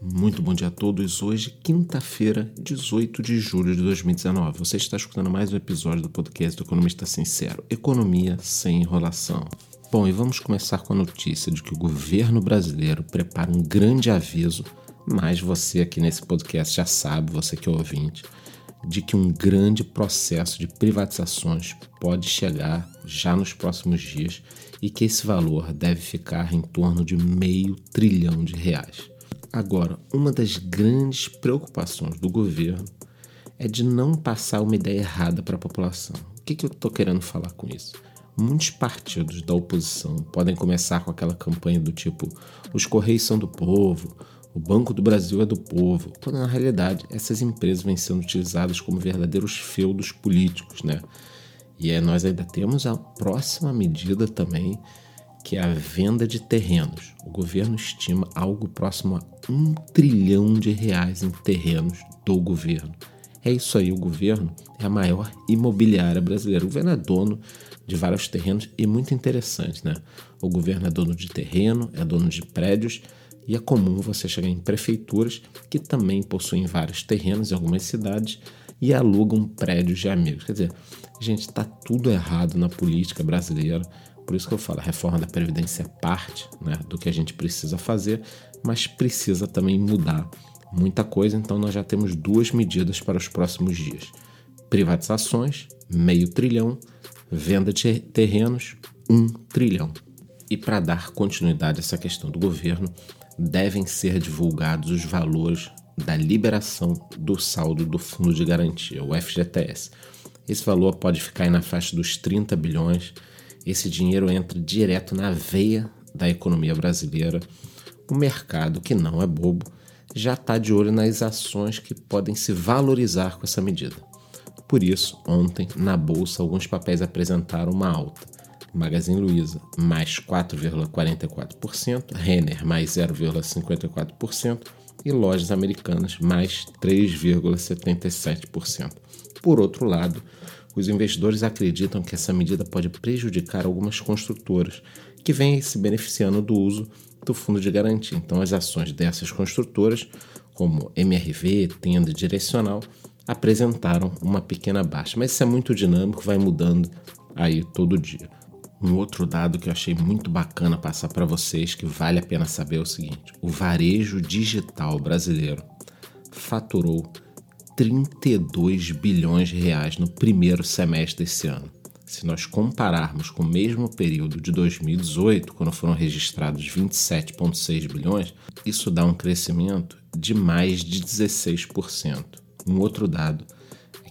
Muito bom dia a todos. Hoje, quinta-feira, 18 de julho de 2019. Você está escutando mais um episódio do podcast do Economista Sincero: Economia sem enrolação. Bom, e vamos começar com a notícia de que o governo brasileiro prepara um grande aviso, mas você aqui nesse podcast já sabe, você que é ouvinte, de que um grande processo de privatizações pode chegar já nos próximos dias e que esse valor deve ficar em torno de meio trilhão de reais. Agora, uma das grandes preocupações do governo é de não passar uma ideia errada para a população. O que, que eu estou querendo falar com isso? Muitos partidos da oposição podem começar com aquela campanha do tipo: os Correios são do povo, o Banco do Brasil é do povo, quando na realidade essas empresas vêm sendo utilizadas como verdadeiros feudos políticos, né? E é, nós ainda temos a próxima medida também, que é a venda de terrenos. O governo estima algo próximo a um trilhão de reais em terrenos do governo. É isso aí, o governo é a maior imobiliária brasileira. O governo é dono de vários terrenos e muito interessante, né? O governo é dono de terreno, é dono de prédios e é comum você chegar em prefeituras que também possuem vários terrenos em algumas cidades e alugam prédios de amigos. Quer dizer, gente, está tudo errado na política brasileira. Por isso que eu falo, a reforma da Previdência é parte né, do que a gente precisa fazer, mas precisa também mudar muita coisa. Então, nós já temos duas medidas para os próximos dias: privatizações, meio trilhão, venda de terrenos, um trilhão. E para dar continuidade a essa questão do governo, devem ser divulgados os valores da liberação do saldo do Fundo de Garantia, o FGTS. Esse valor pode ficar aí na faixa dos 30 bilhões. Esse dinheiro entra direto na veia da economia brasileira. O mercado, que não é bobo, já está de olho nas ações que podem se valorizar com essa medida. Por isso, ontem, na bolsa, alguns papéis apresentaram uma alta. Magazine Luiza mais 4,44%, Renner mais 0,54% e lojas americanas mais 3,77%. Por outro lado, os investidores acreditam que essa medida pode prejudicar algumas construtoras que vêm se beneficiando do uso do fundo de garantia. Então, as ações dessas construtoras, como MRV, Tenda Direcional, apresentaram uma pequena baixa. Mas isso é muito dinâmico, vai mudando aí todo dia. Um outro dado que eu achei muito bacana passar para vocês, que vale a pena saber, é o seguinte: o varejo digital brasileiro faturou 32 bilhões de reais no primeiro semestre desse ano. Se nós compararmos com o mesmo período de 2018, quando foram registrados 27,6 bilhões, isso dá um crescimento de mais de 16%. Um outro dado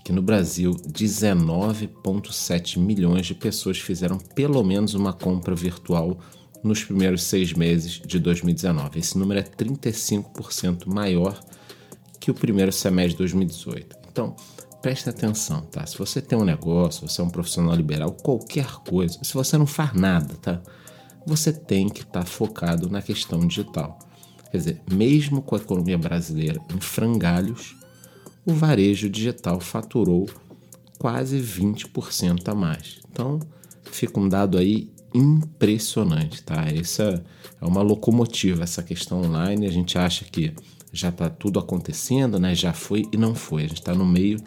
que no Brasil 19,7 milhões de pessoas fizeram pelo menos uma compra virtual nos primeiros seis meses de 2019. Esse número é 35% maior que o primeiro semestre de 2018. Então, preste atenção, tá? Se você tem um negócio, você é um profissional liberal, qualquer coisa, se você não faz nada, tá? Você tem que estar tá focado na questão digital. Quer dizer, mesmo com a economia brasileira em frangalhos, o varejo digital faturou quase 20% a mais. Então, fica um dado aí impressionante, tá? Essa é uma locomotiva, essa questão online. A gente acha que já está tudo acontecendo, né? Já foi e não foi. A gente está no meio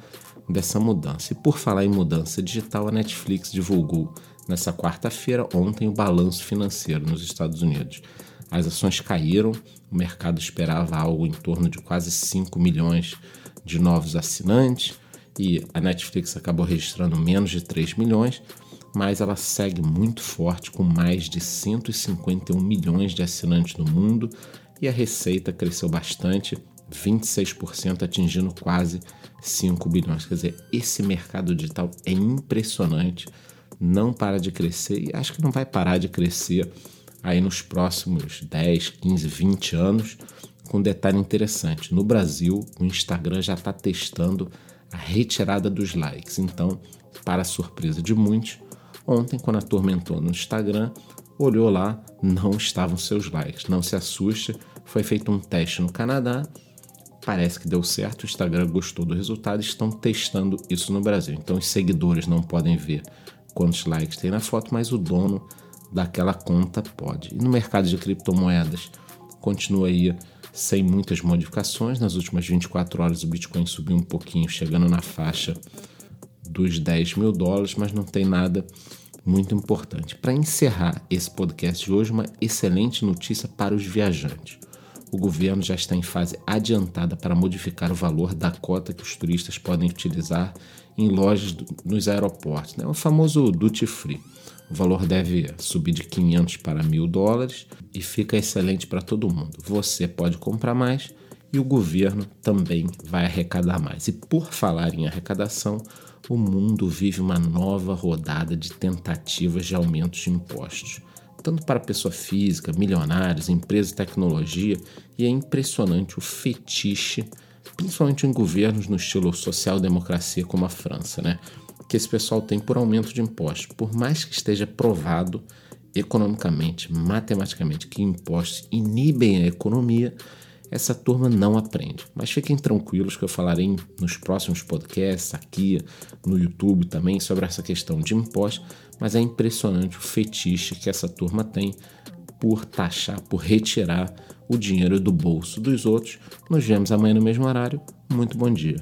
dessa mudança. E por falar em mudança digital, a Netflix divulgou nessa quarta-feira, ontem, o balanço financeiro nos Estados Unidos. As ações caíram, o mercado esperava algo em torno de quase 5 milhões de novos assinantes e a Netflix acabou registrando menos de 3 milhões, mas ela segue muito forte com mais de 151 milhões de assinantes no mundo e a receita cresceu bastante, 26%, atingindo quase 5 bilhões. Quer dizer, esse mercado digital é impressionante, não para de crescer e acho que não vai parar de crescer aí nos próximos 10, 15, 20 anos com um detalhe interessante: no Brasil, o Instagram já está testando a retirada dos likes. Então, para surpresa de muitos, ontem, quando a no Instagram, olhou lá, não estavam seus likes. Não se assuste, foi feito um teste no Canadá. Parece que deu certo, o Instagram gostou do resultado estão testando isso no Brasil. Então, os seguidores não podem ver quantos likes tem na foto, mas o dono daquela conta pode. E no mercado de criptomoedas, continua aí sem muitas modificações. Nas últimas 24 horas o Bitcoin subiu um pouquinho, chegando na faixa dos 10 mil dólares, mas não tem nada muito importante. Para encerrar esse podcast de hoje, uma excelente notícia para os viajantes. O governo já está em fase adiantada para modificar o valor da cota que os turistas podem utilizar em lojas nos aeroportos, né? o famoso duty free. O valor deve subir de 500 para 1.000 dólares e fica excelente para todo mundo. Você pode comprar mais e o governo também vai arrecadar mais. E por falar em arrecadação, o mundo vive uma nova rodada de tentativas de aumentos de impostos, tanto para pessoa física, milionários, empresas de tecnologia, e é impressionante o fetiche, principalmente em governos no estilo social-democracia como a França, né? que esse pessoal tem por aumento de impostos. Por mais que esteja provado economicamente, matematicamente, que impostos inibem a economia, essa turma não aprende. Mas fiquem tranquilos que eu falarei nos próximos podcasts, aqui no YouTube também, sobre essa questão de impostos. Mas é impressionante o fetiche que essa turma tem por taxar, por retirar o dinheiro do bolso dos outros. Nos vemos amanhã no mesmo horário. Muito bom dia.